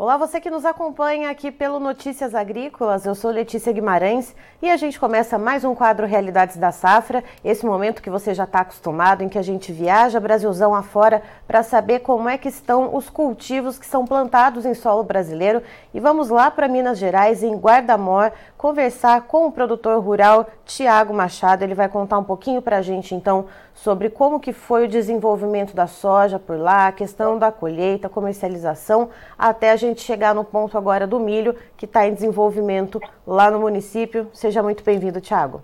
Olá, você que nos acompanha aqui pelo Notícias Agrícolas. Eu sou Letícia Guimarães e a gente começa mais um quadro Realidades da Safra. Esse momento que você já está acostumado, em que a gente viaja Brasilzão afora para saber como é que estão os cultivos que são plantados em solo brasileiro. E vamos lá para Minas Gerais, em Guardamor, conversar com o produtor rural Tiago Machado. Ele vai contar um pouquinho para a gente então sobre como que foi o desenvolvimento da soja por lá, a questão da colheita, comercialização, até a gente gente chegar no ponto agora do milho, que está em desenvolvimento lá no município. Seja muito bem-vindo, Tiago.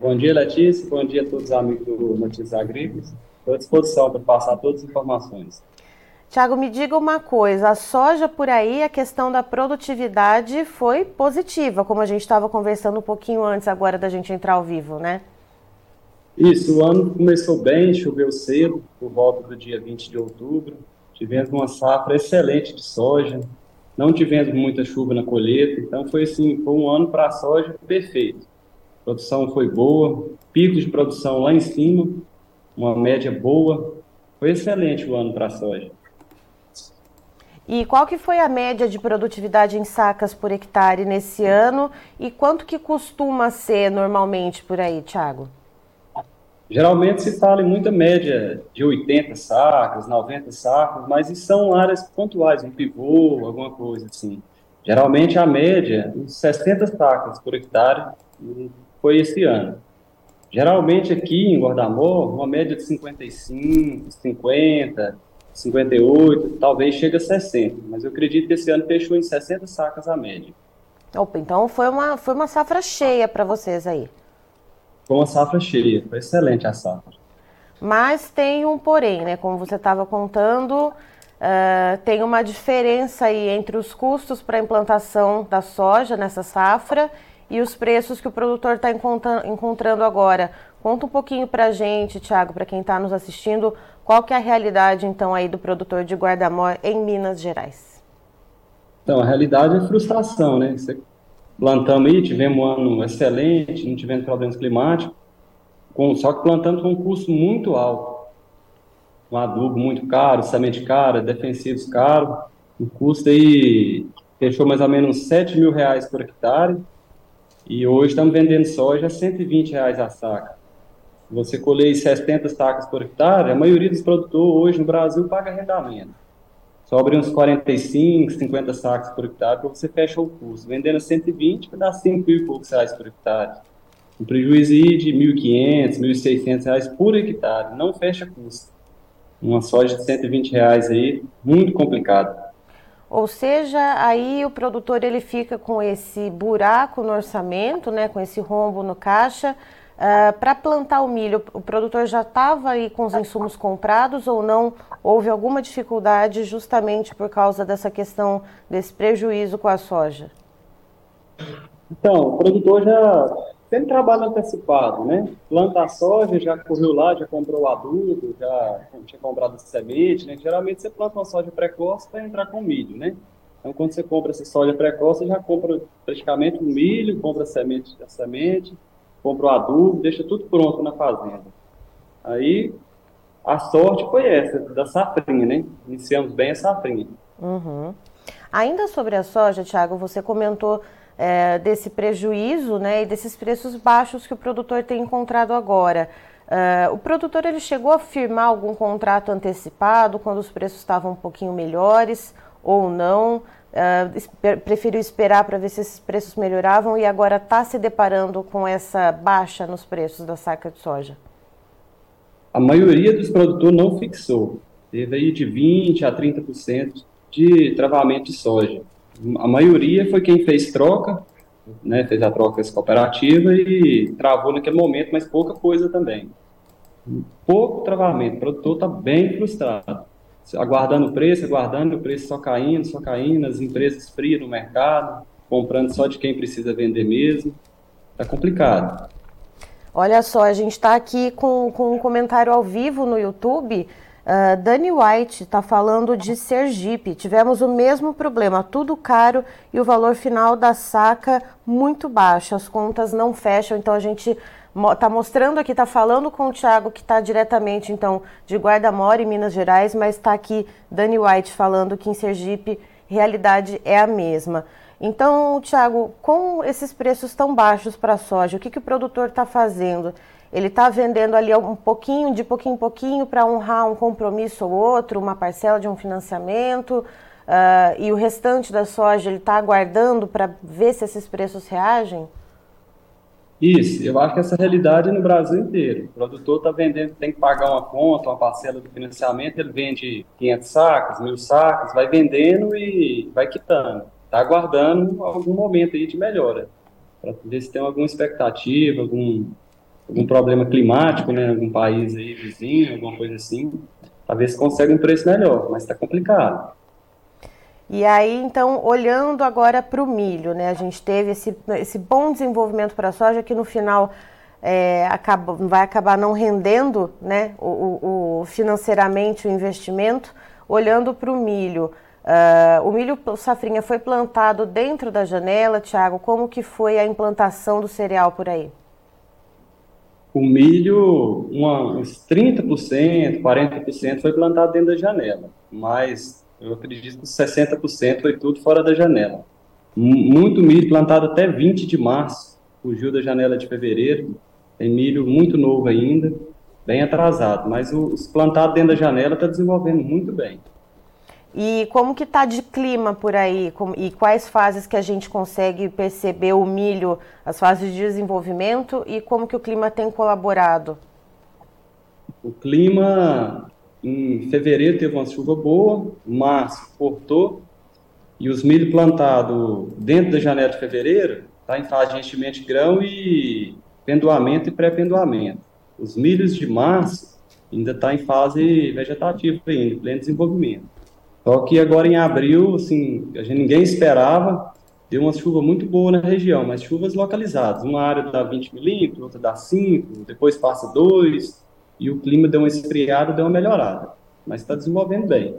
Bom dia, Letícia. Bom dia a todos os amigos do Notícias Agrícolas. Estou à disposição para passar todas as informações. Tiago, me diga uma coisa: a soja por aí, a questão da produtividade foi positiva, como a gente estava conversando um pouquinho antes agora da gente entrar ao vivo, né? Isso, o ano começou bem, choveu cedo, por volta do dia 20 de outubro. Tivemos uma safra excelente de soja, não tivemos muita chuva na colheita, então foi assim, foi um ano para a soja perfeito. A produção foi boa, picos de produção lá em cima, uma média boa, foi excelente o ano para a soja. E qual que foi a média de produtividade em sacas por hectare nesse ano e quanto que costuma ser normalmente por aí, Thiago? Geralmente se fala em muita média de 80 sacas, 90 sacas, mas isso são áreas pontuais, um pivô, alguma coisa assim. Geralmente a média, uns 60 sacas por hectare, foi esse ano. Geralmente aqui em Guardamor, uma média de 55, 50, 58, talvez chegue a 60, mas eu acredito que esse ano fechou em 60 sacas a média. Opa, então foi uma, foi uma safra cheia para vocês aí. Foi uma safra cheia, foi excelente a safra. Mas tem um porém, né? Como você estava contando, uh, tem uma diferença aí entre os custos para a implantação da soja nessa safra e os preços que o produtor está encontrando agora. Conta um pouquinho para a gente, Tiago, para quem está nos assistindo, qual que é a realidade então aí do produtor de guarda-mor em Minas Gerais? Então, a realidade é frustração, né? Você plantamos aí, tivemos um ano excelente, não tivemos problemas climáticos, com, só que plantamos com um custo muito alto. Um adubo muito caro, semente cara, defensivos caros, o custo aí fechou mais ou menos 7 mil reais por hectare, e hoje estamos vendendo soja a 120 reais a saca. Você colher 70 sacas por hectare, a maioria dos produtores hoje no Brasil paga arrendamento sobre uns 45, 50 sacos por hectare para você fechar o custo. Vendendo a 120 vai dar 5 mil e poucos reais por hectare. Um prejuízo de 1.500, 1.600 reais por hectare. Não fecha custo. Uma soja de 120 reais aí, muito complicado. Ou seja, aí o produtor ele fica com esse buraco no orçamento, né, com esse rombo no caixa, Uh, ah, para plantar o milho, o produtor já estava aí com os insumos comprados ou não? Houve alguma dificuldade justamente por causa dessa questão desse prejuízo com a soja? Então, o produtor já sempre trabalha antecipado, né? Planta a soja, já correu lá, já comprou o adubo, já tinha comprado semente, né? Geralmente você planta uma soja precoce para entrar com milho, né? Então, quando você compra essa soja precoce, você já compra praticamente o milho, compra a semente, a semente compra o adubo, deixa tudo pronto na fazenda. Aí a sorte foi essa, da safrinha, né? Iniciamos bem a safrinha. Uhum. Ainda sobre a soja, Thiago, você comentou é, desse prejuízo né, e desses preços baixos que o produtor tem encontrado agora. É, o produtor ele chegou a firmar algum contrato antecipado quando os preços estavam um pouquinho melhores ou não? Uh, preferiu esperar para ver se esses preços melhoravam e agora está se deparando com essa baixa nos preços da saca de soja? A maioria dos produtores não fixou. Teve aí de 20% a 30% de travamento de soja. A maioria foi quem fez troca, né, fez a troca cooperativa e travou naquele momento, mas pouca coisa também. Pouco travamento, o produtor está bem frustrado aguardando o preço, aguardando o preço só caindo, só caindo, as empresas frias no mercado, comprando só de quem precisa vender mesmo. Está complicado. Olha só, a gente está aqui com, com um comentário ao vivo no YouTube. Uh, Dani White está falando de Sergipe. Tivemos o mesmo problema, tudo caro e o valor final da saca muito baixo. As contas não fecham, então a gente está mostrando aqui, está falando com o Thiago, que está diretamente, então, de Guarda-Mora, em Minas Gerais, mas está aqui Dani White falando que em Sergipe realidade é a mesma. Então, Tiago, com esses preços tão baixos para a soja, o que, que o produtor está fazendo? Ele está vendendo ali um pouquinho, de pouquinho em pouquinho, para honrar um compromisso ou outro, uma parcela de um financiamento, uh, e o restante da soja ele está aguardando para ver se esses preços reagem? Isso, eu acho que essa realidade é no Brasil inteiro. O produtor está vendendo, tem que pagar uma conta, uma parcela do financiamento, ele vende 500 sacos, mil sacos, vai vendendo e vai quitando. Está aguardando algum momento aí de melhora, para ver se tem alguma expectativa, algum, algum problema climático, né, algum país aí vizinho, alguma coisa assim, para ver se consegue um preço melhor, mas está complicado. E aí, então, olhando agora para o milho, né? A gente teve esse, esse bom desenvolvimento para a soja que no final é, acaba, vai acabar não rendendo né, o, o, financeiramente o investimento. Olhando para o milho, uh, o milho safrinha foi plantado dentro da janela, Tiago. Como que foi a implantação do cereal por aí? O milho, uma, uns 30%, 40% foi plantado dentro da janela, mas eu acredito que 60% foi tudo fora da janela. Muito milho plantado até 20 de março, fugiu da janela de fevereiro. Tem milho muito novo ainda, bem atrasado, mas os plantados dentro da janela está desenvolvendo muito bem. E como que está de clima por aí? E quais fases que a gente consegue perceber o milho, as fases de desenvolvimento e como que o clima tem colaborado? O clima em fevereiro teve uma chuva boa, março cortou, e os milho plantados dentro da janela de fevereiro está em fase de enchimento de grão e pendoamento e pré-pendoamento. Os milhos de março ainda está em fase vegetativa ainda, pleno desenvolvimento. Só que agora em abril, assim, a gente, ninguém esperava, deu uma chuva muito boa na região, mas chuvas localizadas. Uma área dá 20 milímetros, outra dá 5, depois passa 2, e o clima deu uma esfriada, deu uma melhorada, mas está desenvolvendo bem.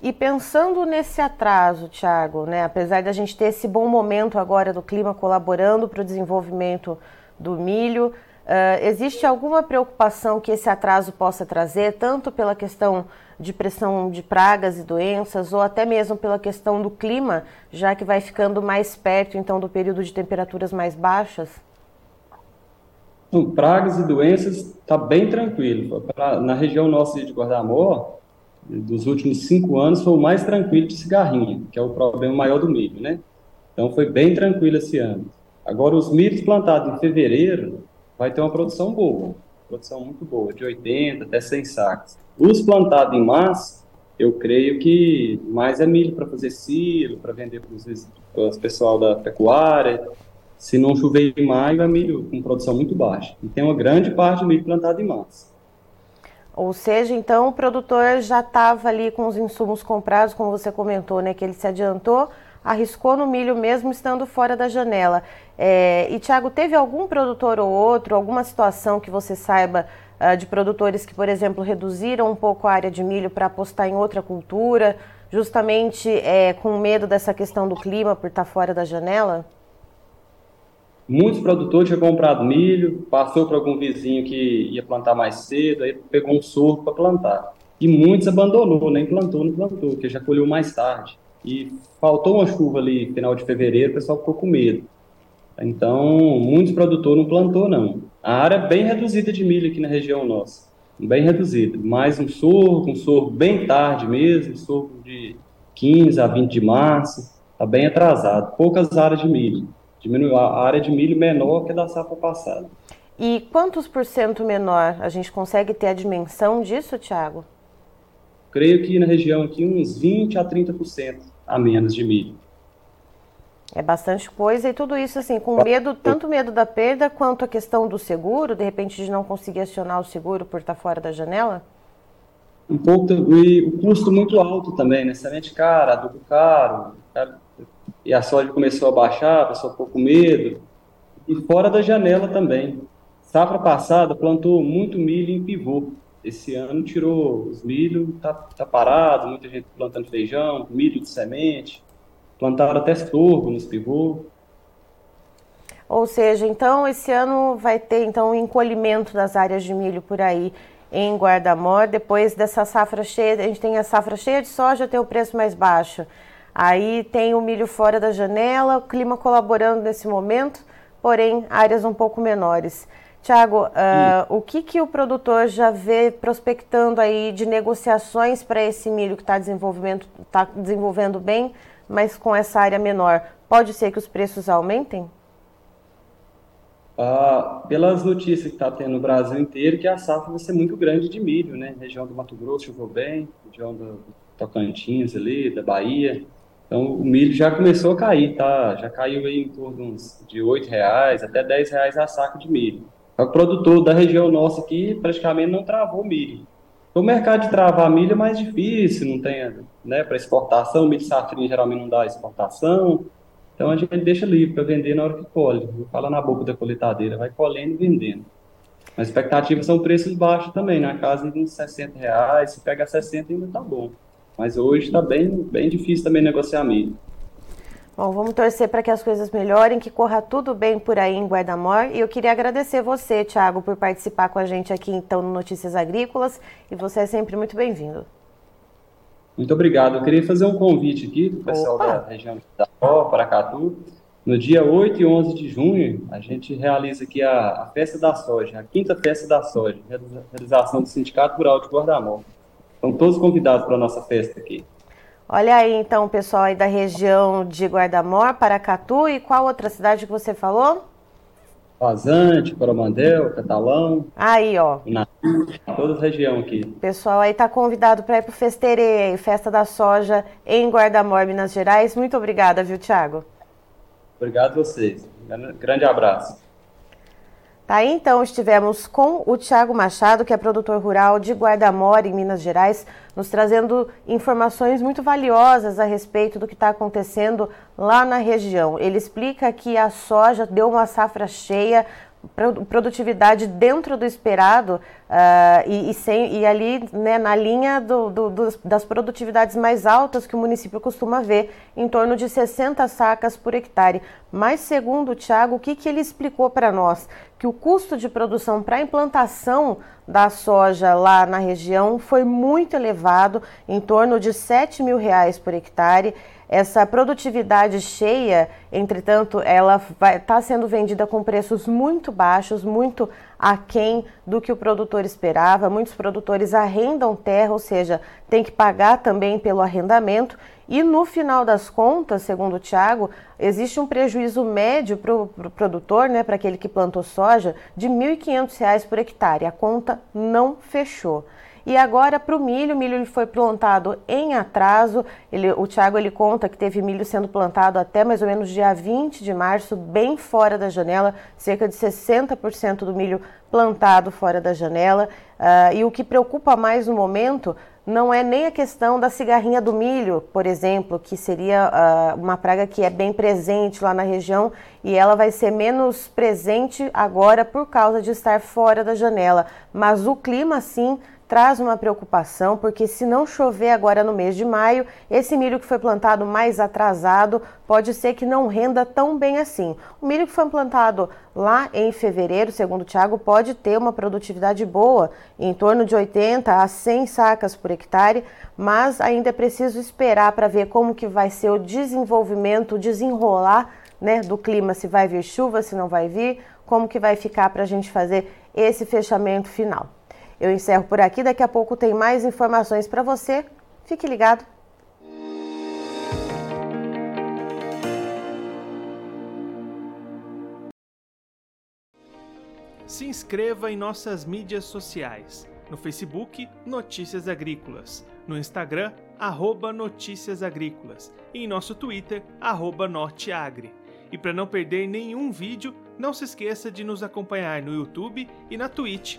E pensando nesse atraso, Thiago, né, apesar da gente ter esse bom momento agora do clima colaborando para o desenvolvimento do milho, uh, existe alguma preocupação que esse atraso possa trazer, tanto pela questão de pressão de pragas e doenças, ou até mesmo pela questão do clima, já que vai ficando mais perto então do período de temperaturas mais baixas? Então, pragas e doenças está bem tranquilo. Pra, na região nossa de Guardamó, dos últimos cinco anos, foi o mais tranquilo de cigarrinha, que é o problema maior do milho, né? Então foi bem tranquilo esse ano. Agora, os milhos plantados em fevereiro vai ter uma produção boa, produção muito boa, de 80 até 100 sacos. Os plantados em março, eu creio que mais é milho para fazer silo, para vender para o pessoal da pecuária, se não chover em maio, é milho com produção muito baixa. E tem uma grande parte de milho plantado em março. Ou seja, então o produtor já estava ali com os insumos comprados, como você comentou, né? Que ele se adiantou, arriscou no milho mesmo estando fora da janela. É, e, Tiago, teve algum produtor ou outro, alguma situação que você saiba uh, de produtores que, por exemplo, reduziram um pouco a área de milho para apostar em outra cultura, justamente é, com medo dessa questão do clima por estar tá fora da janela? Muitos produtores tinham comprado milho, passou para algum vizinho que ia plantar mais cedo, aí pegou um sorgo para plantar. E muitos abandonou, nem plantou, não plantou, porque já colheu mais tarde. E faltou uma chuva ali, final de fevereiro, o pessoal ficou com medo. Então, muitos produtores não plantou, não. A área é bem reduzida de milho aqui na região nossa. Bem reduzida. Mais um sorgo, um sorgo bem tarde mesmo, sorgo de 15 a 20 de março. Está bem atrasado. Poucas áreas de milho diminuiu a área de milho menor que da safra passada. E quantos por cento menor? A gente consegue ter a dimensão disso, Tiago? Creio que na região aqui uns 20 a 30% a menos de milho. É bastante coisa e tudo isso assim, com medo, tanto medo da perda quanto a questão do seguro, de repente de não conseguir acionar o seguro por estar fora da janela? Um pouco, e o custo muito alto também, né? Semente cara, adubo caro, e a soja começou a baixar, a pessoa ficou com medo. E fora da janela também. Safra passada plantou muito milho em pivô. Esse ano tirou os milho, tá, tá parado, muita gente plantando feijão, milho de semente. Plantaram até sorgo nos pivô. Ou seja, então esse ano vai ter então um encolhimento das áreas de milho por aí em Guardamor. Depois dessa safra cheia, a gente tem a safra cheia de soja, tem o preço mais baixo. Aí tem o milho fora da janela, o clima colaborando nesse momento, porém áreas um pouco menores. Tiago, uh, o que, que o produtor já vê prospectando aí de negociações para esse milho que está desenvolvendo, tá desenvolvendo bem, mas com essa área menor? Pode ser que os preços aumentem? Ah, pelas notícias que está tendo no Brasil inteiro, que a safra vai ser muito grande de milho, né? Região do Mato Grosso choveu bem, região do Tocantins ali, da Bahia. Então o milho já começou a cair, tá? Já caiu aí em torno de R$ reais até R$ reais a saco de milho. O produtor da região nossa aqui praticamente não travou milho. O mercado de travar milho é mais difícil, não tem, né, para exportação, milho safrinha geralmente não dá exportação. Então a gente deixa livre para vender na hora que colhe. Não fala na boca da coletadeira, vai colhendo e vendendo. As expectativas são preços baixos também, na casa de uns 60 reais, se pega 60 ainda tá bom. Mas hoje está bem, bem difícil também negociar milho. Bom, vamos torcer para que as coisas melhorem, que corra tudo bem por aí em Guardamor. E eu queria agradecer você, Thiago, por participar com a gente aqui então no Notícias Agrícolas. E você é sempre muito bem-vindo. Muito obrigado. Eu queria fazer um convite aqui para o pessoal Opa. da região de Itapó, Paracatu. No dia 8 e 11 de junho, a gente realiza aqui a, a Festa da Soja, a quinta Festa da Soja, realização do Sindicato Rural de Guardamor. Estão todos convidados para a nossa festa aqui. Olha aí, então, o pessoal aí da região de Guardamor, Paracatu e qual outra cidade que você falou? Vazante, Coromandel, Catalão. Aí, ó. Na toda a região aqui. O pessoal aí tá convidado para ir pro Festerê, Festa da Soja em Guardamor, Minas Gerais. Muito obrigada, viu, Tiago? Obrigado a vocês. Grande abraço. Tá aí, então, estivemos com o Tiago Machado, que é produtor rural de Guardamor, em Minas Gerais, nos trazendo informações muito valiosas a respeito do que está acontecendo lá na região. Ele explica que a soja deu uma safra cheia, produtividade dentro do esperado uh, e, e, sem, e ali né, na linha do, do, do, das produtividades mais altas que o município costuma ver, em torno de 60 sacas por hectare. Mas, segundo o Tiago, o que, que ele explicou para nós? Que o custo de produção para a implantação da soja lá na região foi muito elevado, em torno de 7 mil reais por hectare. Essa produtividade cheia, entretanto, ela está sendo vendida com preços muito baixos, muito aquém do que o produtor esperava. Muitos produtores arrendam terra, ou seja, tem que pagar também pelo arrendamento. E no final das contas, segundo o Tiago, existe um prejuízo médio para o pro produtor, né, para aquele que plantou soja, de R$ 1.500 por hectare. A conta não fechou. E agora para o milho, o milho foi plantado em atraso. Ele, o Tiago ele conta que teve milho sendo plantado até mais ou menos dia 20 de março, bem fora da janela, cerca de 60% do milho plantado fora da janela. Uh, e o que preocupa mais no momento não é nem a questão da cigarrinha do milho, por exemplo, que seria uh, uma praga que é bem presente lá na região e ela vai ser menos presente agora por causa de estar fora da janela. Mas o clima, sim, traz uma preocupação, porque se não chover agora no mês de maio, esse milho que foi plantado mais atrasado pode ser que não renda tão bem assim. O milho que foi plantado lá em fevereiro, segundo o Tiago, pode ter uma produtividade boa, em torno de 80 a 100 sacas por hectare, mas ainda é preciso esperar para ver como que vai ser o desenvolvimento, o desenrolar né, do clima, se vai vir chuva, se não vai vir, como que vai ficar para a gente fazer esse fechamento final. Eu encerro por aqui, daqui a pouco tem mais informações para você. Fique ligado. Se inscreva em nossas mídias sociais. No Facebook, Notícias Agrícolas. No Instagram, arroba Notícias Agrícolas. E em nosso Twitter, arroba Norteagri. E para não perder nenhum vídeo, não se esqueça de nos acompanhar no YouTube e na Twitch